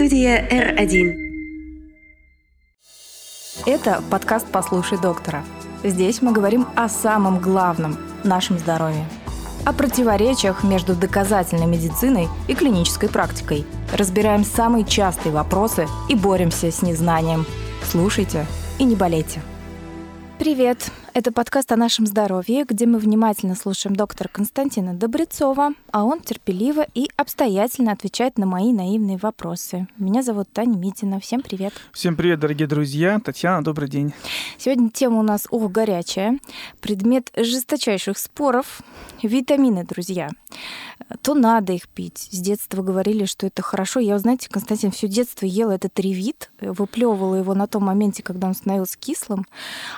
Студия R1. Это подкаст «Послушай доктора». Здесь мы говорим о самом главном – нашем здоровье. О противоречиях между доказательной медициной и клинической практикой. Разбираем самые частые вопросы и боремся с незнанием. Слушайте и не болейте. Привет! Это подкаст о нашем здоровье, где мы внимательно слушаем доктора Константина Добрецова, а он терпеливо и обстоятельно отвечает на мои наивные вопросы. Меня зовут Таня Митина. Всем привет. Всем привет, дорогие друзья. Татьяна, добрый день. Сегодня тема у нас, ох, горячая. Предмет жесточайших споров. Витамины, друзья. То надо их пить. С детства говорили, что это хорошо. Я, знаете, Константин все детство ела этот ревит, выплевывала его на том моменте, когда он становился кислым.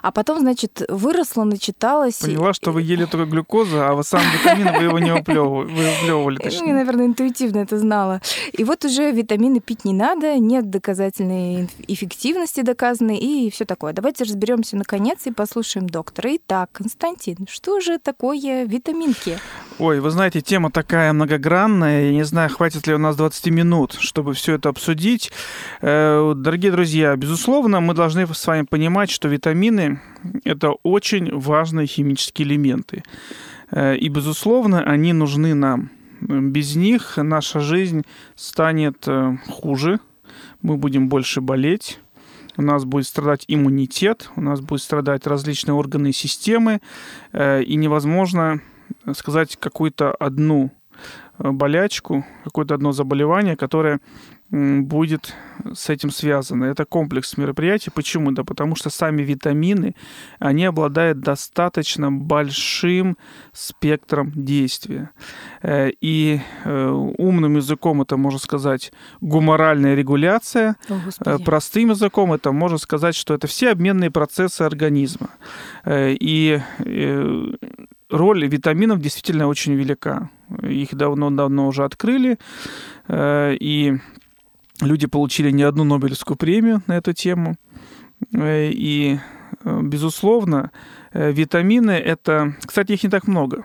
А потом, значит, выросла, начиталась. Поняла, что вы ели только глюкозу, а вы сам витамин вы его не выплевывали. Ну, я, наверное, интуитивно это знала. И вот уже витамины пить не надо, нет доказательной эффективности доказанной и все такое. Давайте разберемся наконец и послушаем доктора. Итак, Константин, что же такое витаминки? Ой, вы знаете, тема такая многогранная. Я не знаю, хватит ли у нас 20 минут, чтобы все это обсудить. Э, дорогие друзья, безусловно, мы должны с вами понимать, что витамины – это очень важные химические элементы. Э, и, безусловно, они нужны нам. Без них наша жизнь станет э, хуже, мы будем больше болеть, у нас будет страдать иммунитет, у нас будут страдать различные органы и системы, и невозможно сказать какую-то одну болячку, какое-то одно заболевание, которое будет с этим связано. Это комплекс мероприятий. Почему? Да потому что сами витамины, они обладают достаточно большим спектром действия. Э, и э, умным языком это можно сказать гуморальная регуляция. О, э, Простым языком это можно сказать, что это все обменные процессы организма. И роль витаминов действительно очень велика. Их давно-давно уже открыли. И люди получили не одну Нобелевскую премию на эту тему. Э, и, э, безусловно, э, витамины это... Кстати, их не так много.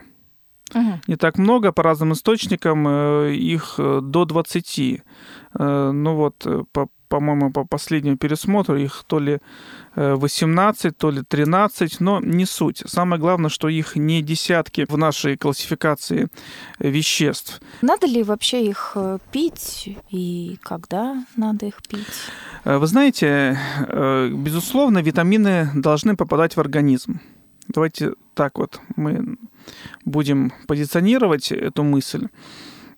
Угу. Не так много, по разным источникам их до 20. Ну вот, по, по-моему, по последнему пересмотру их то ли 18, э, то ли 13, но не суть. Самое главное, что их не десятки в нашей классификации веществ. Надо ли вообще их э, пить и когда надо их пить? Э, вы знаете, безусловно, витамины должны попадать в организм. Давайте так вот мы будем позиционировать эту мысль.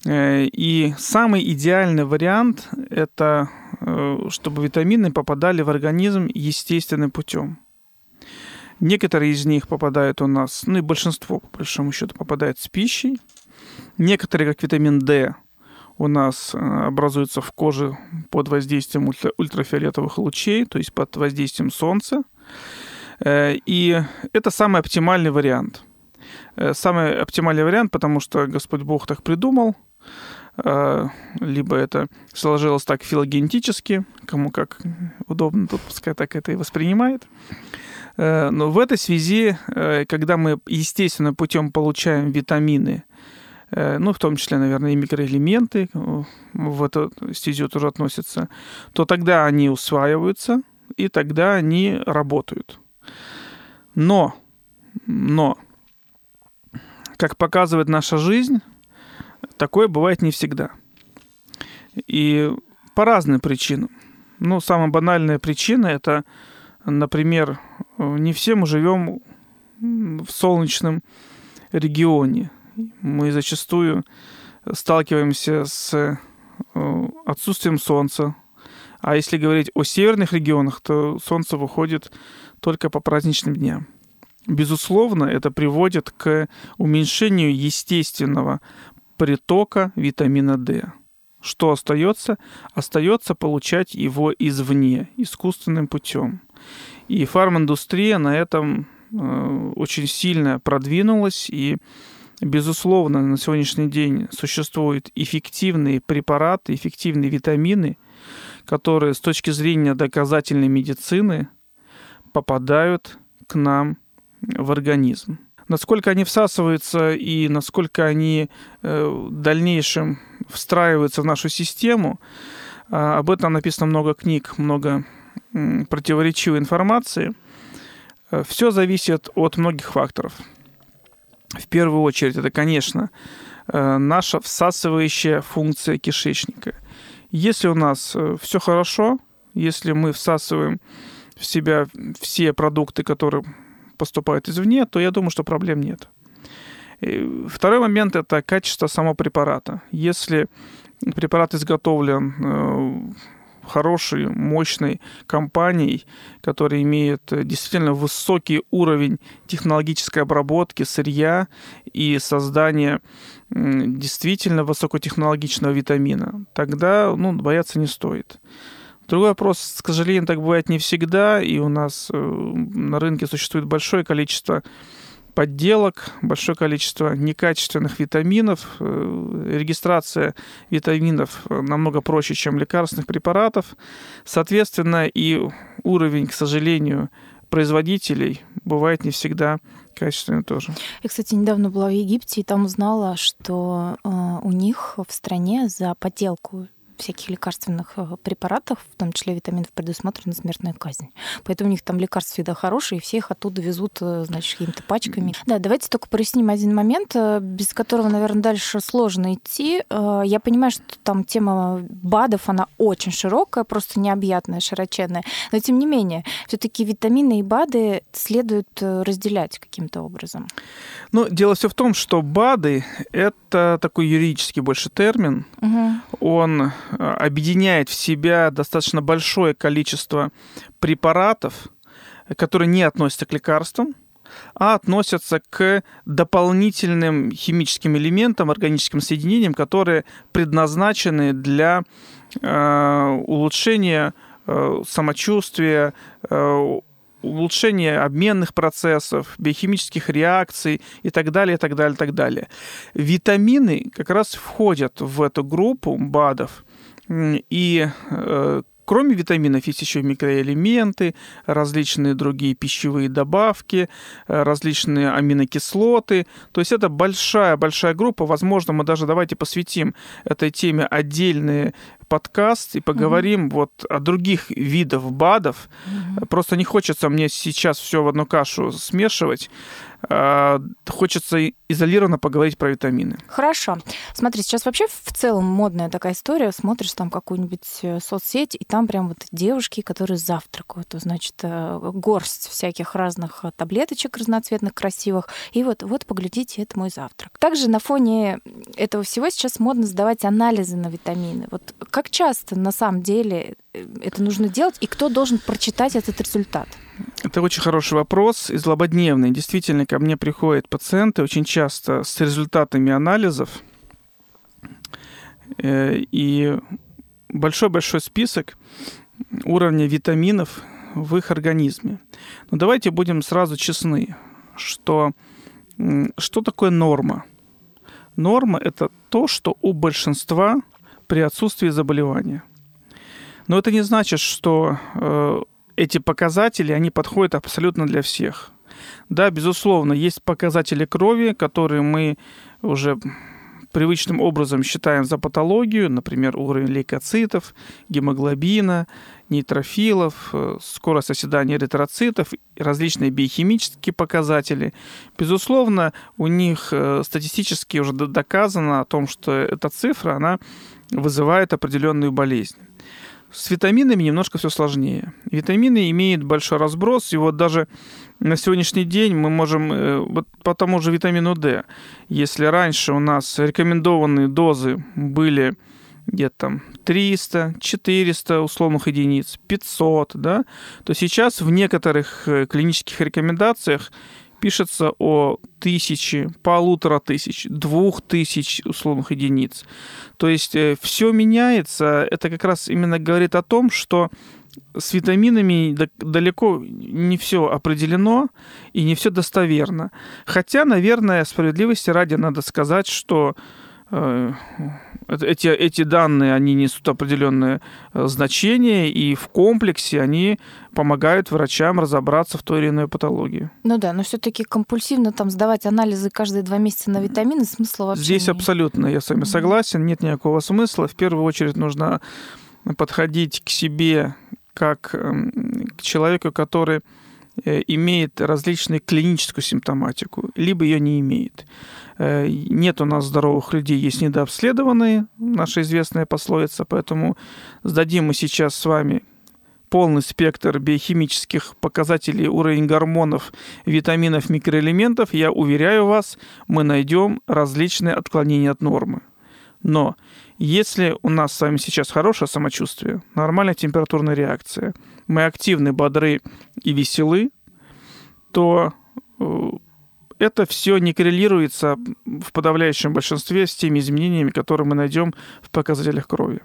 И самый идеальный вариант – это Э, чтобы витамины попадали в организм естественным путем. Некоторые из них попадают у нас, ну и большинство, по большому счету, попадает с пищей. Некоторые, как витамин D, у нас э, образуются в коже под воздействием ультра- ультрафиолетовых лучей, то есть под воздействием солнца. Э, и это самый оптимальный вариант. Самый оптимальный вариант, потому что Господь Бог так придумал – либо это сложилось так филогенетически, кому как удобно, тут пускай так это и воспринимает. Э, но в этой связи, э, когда мы естественным путем получаем витамины, э, ну, в том числе, наверное, и микроэлементы в эту стезю тоже относятся, то тогда они усваиваются, и тогда они работают. Но, но, как показывает наша жизнь, Такое бывает не всегда. И по разным причинам. Ну, самая банальная причина это, например, не все мы живем в солнечном регионе. Мы зачастую сталкиваемся с э, отсутствием солнца. А если говорить о северных регионах, то солнце выходит только по праздничным дням. Безусловно, это приводит к уменьшению естественного притока витамина D. Что остается? Остается получать его извне, искусственным путем. И фарминдустрия на этом э, очень сильно продвинулась, и, безусловно, на сегодняшний день существуют эффективные препараты, эффективные витамины, которые с точки зрения доказательной медицины попадают к нам в организм. Насколько они всасываются и насколько они э, в дальнейшем встраиваются в нашу систему, А, об этом написано много книг, много противоречивой информации. Э, Все зависит от многих факторов. В первую очередь, это, конечно, э, наша всасывающая функция кишечника. Если у нас все хорошо, если мы всасываем в себя все продукты, которые поступают извне, то я думаю, что проблем нет. И второй момент – это качество самого препарата. Если препарат изготовлен э, хорошей, мощной компанией, которая имеет действительно высокий уровень технологической обработки сырья и создания действительно высокотехнологичного витамина, тогда ну, бояться не стоит. Другой вопрос, к сожалению, так бывает не всегда, и у нас э, на рынке существует большое количество подделок, большое количество некачественных витаминов. Э, регистрация витаминов намного проще, чем лекарственных препаратов. Соответственно, и уровень, к сожалению, производителей бывает не всегда качественный тоже. Я, кстати, недавно была в Египте и там узнала, что э, у них в стране за подделку всяких лекарственных э, препаратах, в том числе витаминов, предусмотрена смертная казнь. Поэтому у них там лекарства всегда хорошие, и все их оттуда везут, э, значит, какими-то пачками. Да, давайте только проясним один момент, э, без которого, наверное, дальше сложно идти. Я понимаю, что там тема БАДов, она очень широкая, просто необъятная, широченная. Но, тем не менее, все таки витамины и БАДы следует разделять каким-то образом. Ну, дело все в том, что БАДы — это такой юридический больше термин. Угу. Он объединяет в себя достаточно большое количество препаратов, которые не относятся к лекарствам, а относятся к дополнительным химическим элементам, органическим соединениям, которые предназначены для э, улучшения э, самочувствия, э, улучшение обменных процессов, биохимических реакций и так далее, и так далее, и так далее. Витамины как раз входят в эту группу БАДов, и э, Кроме витаминов есть еще микроэлементы, различные другие пищевые добавки, э, различные аминокислоты. То есть это большая-большая группа. Возможно, мы даже давайте посвятим этой теме отдельные подкаст и поговорим угу. вот о других видах БАДов. Угу. Просто не хочется мне сейчас все в одну кашу смешивать. А, хочется изолированно поговорить про витамины. Хорошо. Смотри, сейчас вообще в целом модная такая история. Смотришь там какую-нибудь э, соцсеть, и там прям вот девушки, которые завтракают. Значит, э, горсть всяких разных э, таблеточек разноцветных, красивых. И вот, вот, поглядите, это мой завтрак. Также на фоне этого всего сейчас модно сдавать анализы на витамины. Вот как часто на самом деле это нужно делать, и кто должен прочитать этот результат? Это очень хороший вопрос и злободневный. Действительно, ко мне приходят пациенты очень часто с результатами анализов. Э, и большой-большой список уровня витаминов в их организме. Но давайте будем сразу честны, что что такое норма? Норма – это то, что у большинства при отсутствии заболевания. Но это не значит, что э, эти показатели, они подходят абсолютно для всех. Да, безусловно, есть показатели крови, которые мы уже привычным образом считаем за патологию, например, уровень лейкоцитов, гемоглобина, нейтрофилов, э, скорость оседания эритроцитов, различные биохимические показатели. Безусловно, у них э, статистически уже доказано о том, что эта цифра, она вызывает определенную болезнь. С витаминами немножко все сложнее. Витамины имеют большой разброс, и вот даже на сегодняшний день мы можем, э, вот по тому же витамину D, если раньше у нас рекомендованные дозы были где-то там 300, 400 условных единиц, 500, да, то сейчас в некоторых э, клинических рекомендациях пишется о тысячи, полутора тысяч, двух тысяч условных единиц. То есть э, все меняется. Это как раз именно говорит о том, что с витаминами далеко не все определено и не все достоверно. Хотя, наверное, справедливости ради надо сказать, что э, эти, эти данные, они несут определенное э, значение, и в комплексе они помогают врачам разобраться в той или иной патологии. Ну да, но все-таки компульсивно там сдавать анализы каждые два месяца на витамины смысла вообще Здесь нет. абсолютно я с вами согласен, нет никакого смысла. В первую очередь нужно подходить к себе как эм, к человеку, который имеет различную клиническую симптоматику, либо ее не имеет. Э, нет у нас здоровых людей, есть недообследованные, наша известная пословица, поэтому сдадим мы сейчас с вами полный спектр биохимических показателей, уровень гормонов, витаминов, микроэлементов, я уверяю вас, мы найдем различные отклонения от нормы. Но если у нас с вами сейчас хорошее самочувствие, нормальная температурная реакция, мы активны, бодры и веселы, то э, это все не коррелируется в подавляющем большинстве с теми изменениями, которые мы найдем в показателях крови.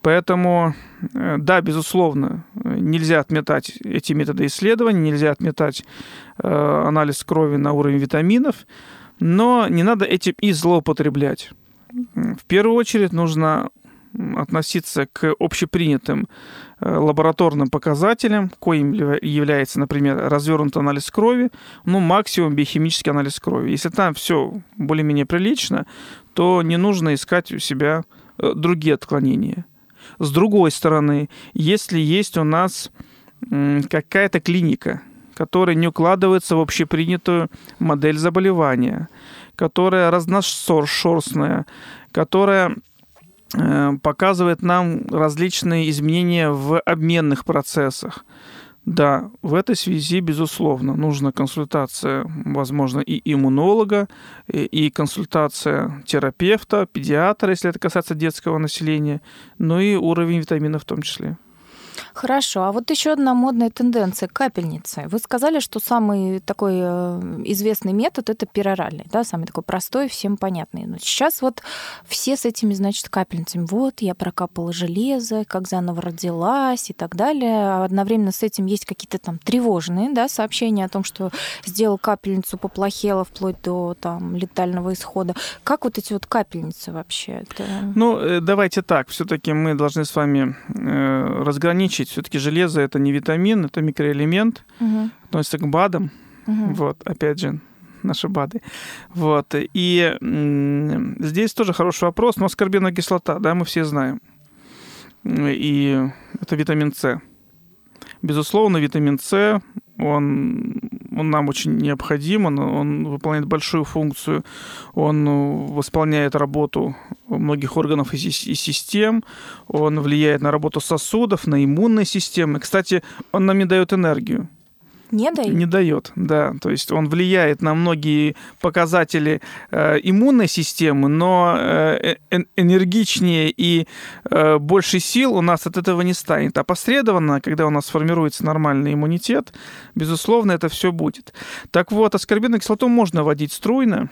Поэтому, э, да, безусловно, нельзя отметать эти методы исследований, нельзя отметать э, анализ крови на уровень витаминов, но не надо этим и злоупотреблять. В первую очередь нужно относиться к общепринятым э, лабораторным показателям, коим является, например, развернутый анализ крови, ну, максимум биохимический анализ крови. Если там все более-менее прилично, то не нужно искать у себя другие отклонения. С другой стороны, если есть у нас какая-то клиника, которая не укладывается в общепринятую модель заболевания, которая разношерстная, которая э, показывает нам различные изменения в обменных процессах, да, в этой связи, безусловно, нужна консультация, возможно, и иммунолога, и консультация терапевта, педиатра, если это касается детского населения, но и уровень витаминов в том числе. Хорошо. А вот еще одна модная тенденция – капельницы. Вы сказали, что самый такой э, известный метод – это пероральный, да, самый такой простой, всем понятный. Но сейчас вот все с этими, значит, капельницами. Вот, я прокапала железо, как заново родилась и так далее. А одновременно с этим есть какие-то там тревожные да, сообщения о том, что сделал капельницу, поплохело вплоть до там, летального исхода. Как вот эти вот капельницы вообще? Это... Ну, э, давайте так. все таки мы должны с вами э, разграничить. Все-таки железо это не витамин, это микроэлемент, угу. относится к БАДам. Угу. Вот, опять же, наши БАДы. Вот. И здесь тоже хороший вопрос. Но аскорбиновая кислота, да, мы все знаем. И это витамин С. Безусловно, витамин С, он, он нам очень необходим, он, он выполняет большую функцию, он восполняет работу многих органов и, и систем, он влияет на работу сосудов, на иммунные системы. Кстати, он нам не дает энергию. Не дает? Не дает, да. То есть он влияет на многие показатели э, иммунной системы, но э, э, энергичнее и э, больше сил у нас от этого не станет. Опосредованно, когда у нас формируется нормальный иммунитет, безусловно, это все будет. Так вот, аскорбиновую кислоту можно вводить струйно,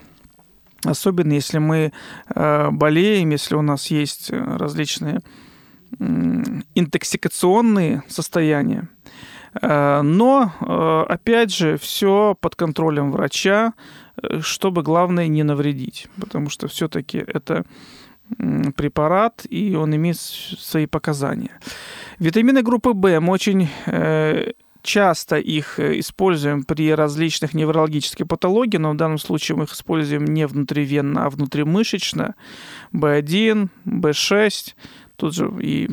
особенно если мы э, болеем, если у нас есть различные интоксикационные состояния. Э, но, э, опять же, все под контролем врача, э, чтобы, главное, не навредить. Потому что все-таки это препарат, и он имеет свои показания. Витамины группы В мы очень часто их используем при различных неврологических патологиях, но в данном случае мы их используем не внутривенно, а внутримышечно. В1, В6, тут же и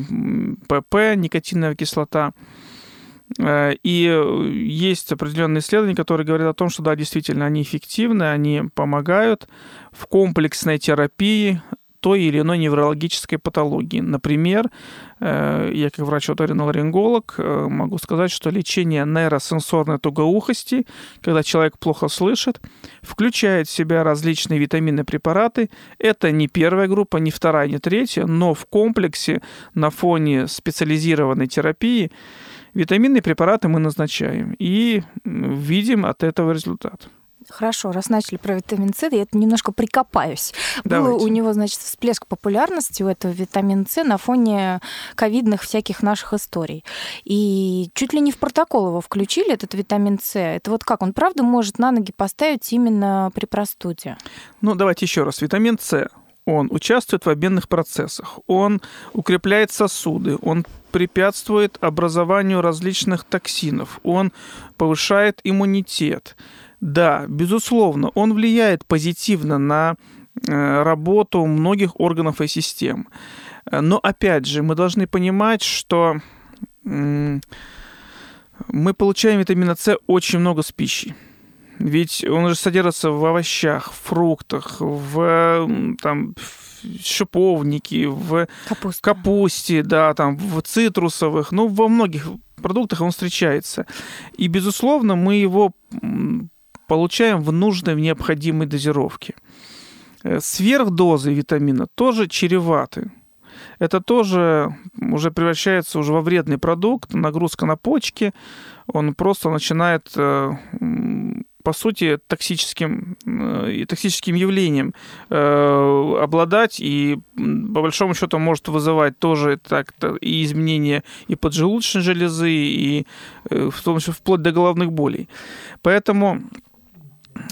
ПП, никотиновая кислота – и э, есть определенные исследования, которые говорят о том, что да, действительно, они эффективны, они помогают в комплексной терапии той или иной неврологической патологии. Например, э, я как врач-оториноларинголог могу сказать, что лечение нейросенсорной тугоухости, когда человек плохо слышит, включает в себя различные витаминные препараты. Это не первая группа, не вторая, не третья, но в комплексе на фоне специализированной терапии Витаминные препараты мы назначаем и видим от этого результат. Хорошо, раз начали про витамин С, я это немножко прикопаюсь. Давайте. Был у него, значит, всплеск популярности у этого витамина С на фоне ковидных всяких наших историй. И чуть ли не в протокол его включили, этот витамин С. Это вот как, он правда может на ноги поставить именно при простуде? Ну, давайте еще раз. Витамин С он участвует в обменных процессах, он укрепляет сосуды, он препятствует образованию различных токсинов, он повышает иммунитет. Да, безусловно, он влияет позитивно на э, работу многих органов и систем. Но опять же, мы должны понимать, что мы получаем витамина С очень много с пищей. Ведь он же содержится в овощах, фруктах, в там, шиповнике, в Капуста. капусте, да, там, в цитрусовых, ну, во многих продуктах он встречается. И, безусловно, мы его получаем в нужной, в необходимой дозировке. Э, сверхдозы витамина тоже чреваты. Это тоже уже превращается уже во вредный продукт, нагрузка на почки, он просто начинает э, по сути, токсическим, э, токсическим явлением э, обладать и, по большому счету, может вызывать тоже так и изменения и поджелудочной железы, и э, в том числе вплоть до головных болей. Поэтому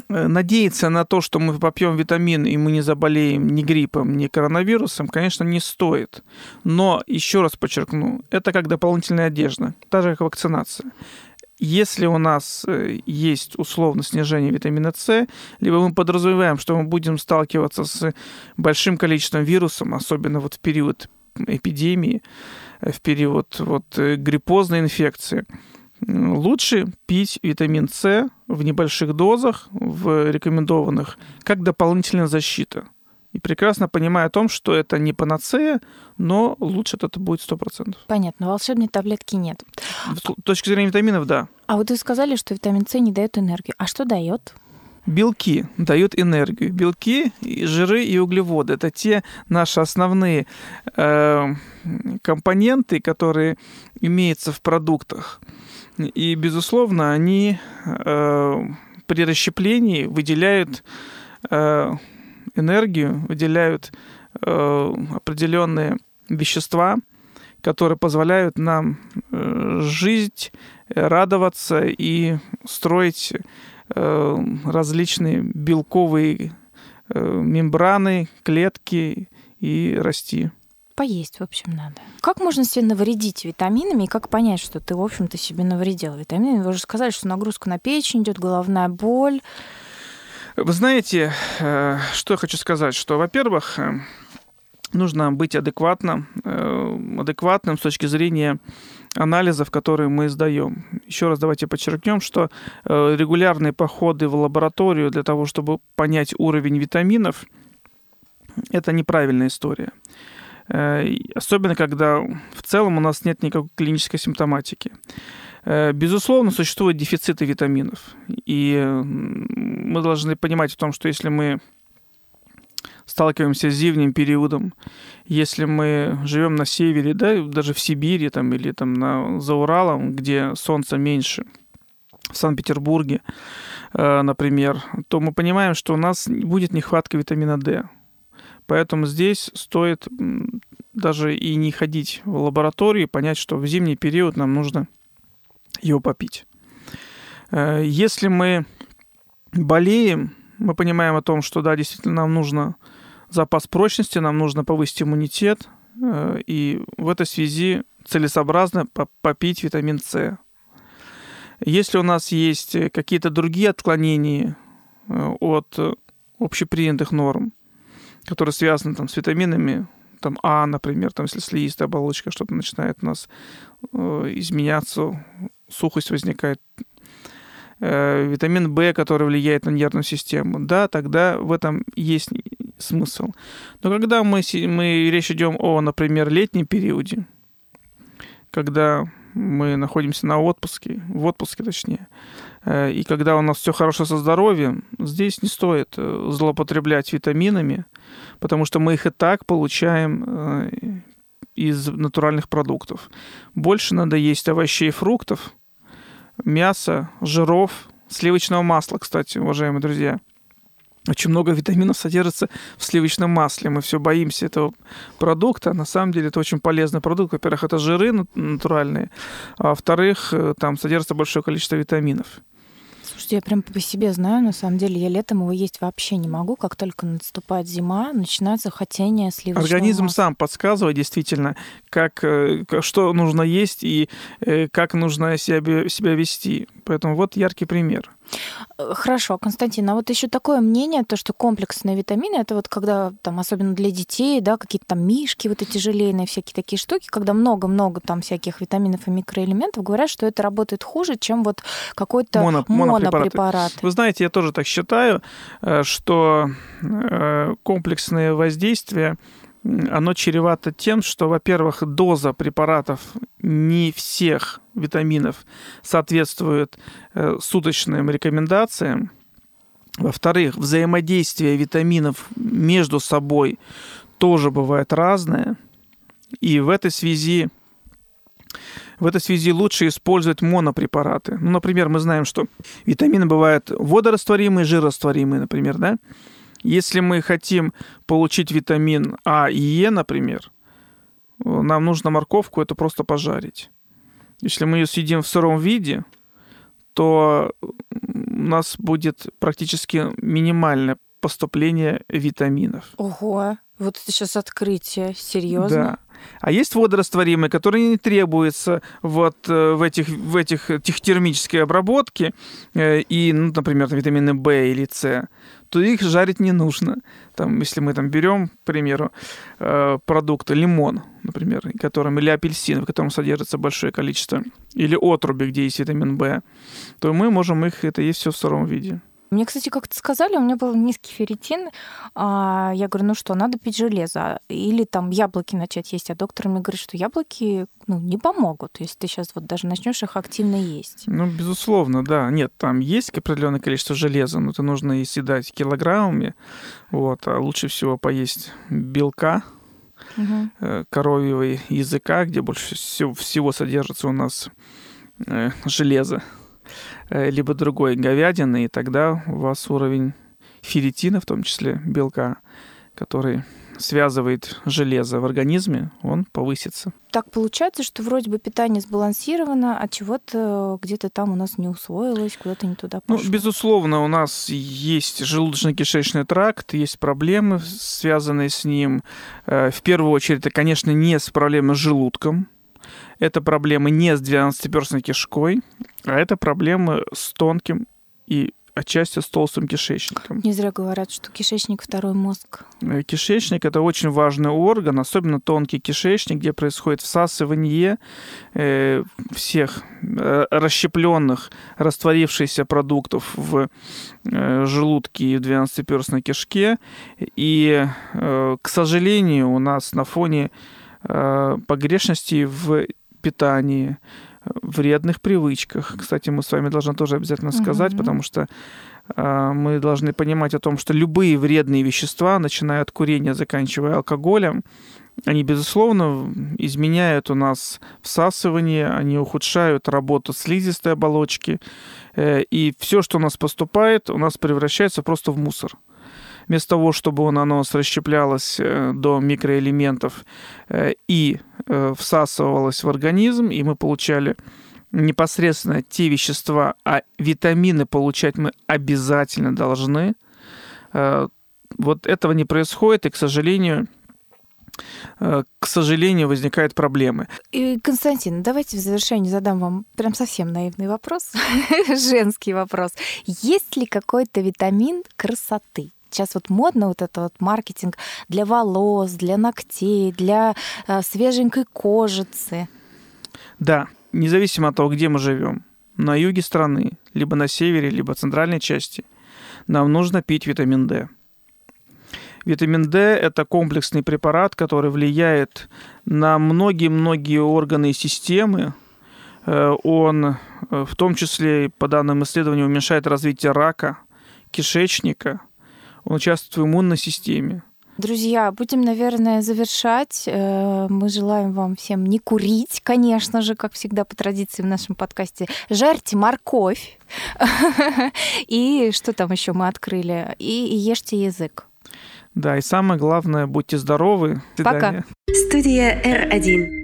надеяться на то, что мы попьем витамин и мы не заболеем ни гриппом, ни коронавирусом, конечно, не стоит. Но, еще раз подчеркну, это как дополнительная одежда, та же как вакцинация. Если у нас э, есть условно снижение витамина С, либо мы подразумеваем, что мы будем сталкиваться с большим количеством вирусов, особенно вот в период эпидемии, э, в период вот э, гриппозной инфекции, лучше пить витамин С в небольших дозах, в рекомендованных, как дополнительная защита и прекрасно понимая о том, что это не панацея, но лучше это будет 100%. Понятно, волшебной таблетки нет. С точки зрения витаминов, да. А вот вы сказали, что витамин С не дает энергию. А что дает? Белки дают энергию. Белки, жиры и углеводы – это те наши основные э, компоненты, которые имеются в продуктах. И, безусловно, они э, при расщеплении выделяют э, энергию, выделяют э, определенные вещества, которые позволяют нам э, жить, радоваться и строить э, различные белковые э, мембраны, клетки и расти. Поесть, в общем, надо. Как можно себе навредить витаминами и как понять, что ты, в общем-то, себе навредил витаминами? Вы уже сказали, что нагрузка на печень идет, головная боль. Вы знаете, э, что я хочу сказать, что, во-первых, э, нужно быть адекватным, э, адекватным с точки зрения анализов, которые мы сдаем. Еще раз давайте подчеркнем, что регулярные походы в лабораторию для того, чтобы понять уровень витаминов, это неправильная история. Особенно, когда в целом у нас нет никакой клинической симптоматики. Безусловно, существуют дефициты витаминов. И мы должны понимать о том, что если мы сталкиваемся с зимним периодом, если мы живем на севере, да, даже в Сибири там, или там на, за Уралом, где солнца меньше, в Санкт-Петербурге, э, например, то мы понимаем, что у нас будет нехватка витамина D. Поэтому здесь стоит даже и не ходить в лабораторию и понять, что в зимний период нам нужно его попить. Э, если мы болеем, мы понимаем о том, что да, действительно нам нужно запас прочности, нам нужно повысить иммунитет, э, и в этой связи целесообразно попить витамин С. Если у нас есть какие-то другие отклонения э, от общепринятых норм, которые связаны там, с витаминами, там А, например, там, если слизистая оболочка что-то начинает у нас э, изменяться, сухость возникает, витамин В, который влияет на нервную систему, да, тогда в этом есть смысл. Но когда мы, мы речь идем о, например, летнем периоде, когда мы находимся на отпуске, в отпуске точнее, э, и когда у нас все хорошо со здоровьем, здесь не стоит э, злоупотреблять витаминами, потому что мы их и так получаем из натуральных продуктов. Больше надо есть овощей и фруктов, мяса, жиров, сливочного масла, кстати, уважаемые друзья. Очень много витаминов содержится в сливочном масле. Мы все боимся этого продукта. На самом деле это очень полезный продукт. Во-первых, это жиры натуральные, а во-вторых, э, там содержится большое количество витаминов. Слушайте, я прям по себе знаю, на самом деле, я летом его есть вообще не могу. Как только наступает зима, начинается хотение сливочного Организм масла. сам подсказывает действительно, как, э, что нужно есть и э, как нужно себя, себя вести. Поэтому вот яркий пример. Э, хорошо, Константин, а вот еще такое мнение, то, что комплексные витамины, это вот когда там, особенно для детей, да, какие-то там мишки, вот эти желейные всякие такие штуки, когда много-много там всяких витаминов и микроэлементов, говорят, что это работает хуже, чем вот какой-то Моно, монопрепарат. Вы знаете, я тоже так считаю, э, что э, комплексные воздействия оно чревато тем, что, во-первых, доза препаратов не всех витаминов соответствует э, суточным рекомендациям. Во-вторых, взаимодействие витаминов между собой тоже бывает разное. И в этой связи в этой связи лучше использовать монопрепараты. Ну, например, мы знаем, что витамины бывают водорастворимые, жирорастворимые, например, да? Если мы хотим получить витамин А и Е, например, нам нужно морковку это просто пожарить. Если мы ее съедим в сыром виде, то у нас будет практически минимальное поступление витаминов. Ого, вот это сейчас открытие, серьезно? Да. А есть водорастворимые, которые не требуются вот э, в этих, в этих техтермической обработке, э, и, ну, например, витамины В или С, то их жарить не нужно. Там, если мы там берем, к примеру, э, продукты лимон, например, которым, или апельсин, в котором содержится большое количество, или отруби, где есть витамин В, то мы можем их это есть все в сыром виде. Мне, кстати, как-то сказали, у меня был низкий ферритин. А я говорю, ну что, надо пить железо. Или там яблоки начать есть. А доктор мне говорит, что яблоки ну, не помогут, если ты сейчас вот даже начнешь их активно есть. Ну, безусловно, да. Нет, там есть определенное количество железа, но это нужно и съедать килограммами. Вот. А лучше всего поесть белка, угу. коровьего языка, где больше всего содержится у нас э, железо. Э, либо другой говядины, и тогда у вас уровень ферритина, в том числе белка, который связывает железо в организме, он повысится. Так получается, что вроде бы питание сбалансировано, а чего-то где-то там у нас не усвоилось, куда-то не туда пошло. Ну, безусловно, у нас есть желудочно-кишечный тракт, есть проблемы, связанные с ним. Э, в первую очередь, это, конечно, не с проблемой с желудком, это проблемы не с 12-перстной кишкой, а это проблемы с тонким и отчасти с толстым кишечником. Не зря говорят, что кишечник второй мозг. Э, кишечник это очень важный орган, особенно тонкий кишечник, где происходит всасывание э, всех э, расщепленных, растворившихся продуктов в желудке и в двенадцатиперстной кишке. И, к сожалению, у нас на фоне э, погрешностей в питании, вредных привычках. Кстати, мы с вами должны тоже обязательно сказать, угу. потому что э, мы должны понимать о том, что любые вредные вещества, начиная от курения, заканчивая алкоголем, они, безусловно, изменяют у нас всасывание, они ухудшают работу слизистой оболочки, э, и все, что у нас поступает, у нас превращается просто в мусор вместо того, чтобы он, оно расщеплялось э, до микроэлементов э, и э, всасывалось в организм, и мы получали непосредственно те вещества, а витамины получать мы обязательно должны. Вот этого не происходит, и, к сожалению, к сожалению, возникают проблемы. И, Константин, давайте в завершении задам вам прям совсем наивный вопрос, женский вопрос. Есть ли какой-то витамин красоты? Сейчас вот модно вот это вот маркетинг для волос, для ногтей, для э, свеженькой кожицы. Да, независимо от того, где мы живем, на юге страны, либо на севере, либо в центральной части, нам нужно пить витамин D. Витамин D – это комплексный препарат, который влияет на многие-многие органы и системы. Э, он э, в том числе, по данным исследований, уменьшает развитие рака, кишечника – он участвует в иммунной системе. Друзья, будем, наверное, завершать. Э, мы желаем вам всем не курить, конечно же, как всегда по традиции в нашем подкасте. Жарьте морковь. И что там еще мы открыли? И ешьте язык. Да, и самое главное, будьте здоровы. Пока. Студия R1.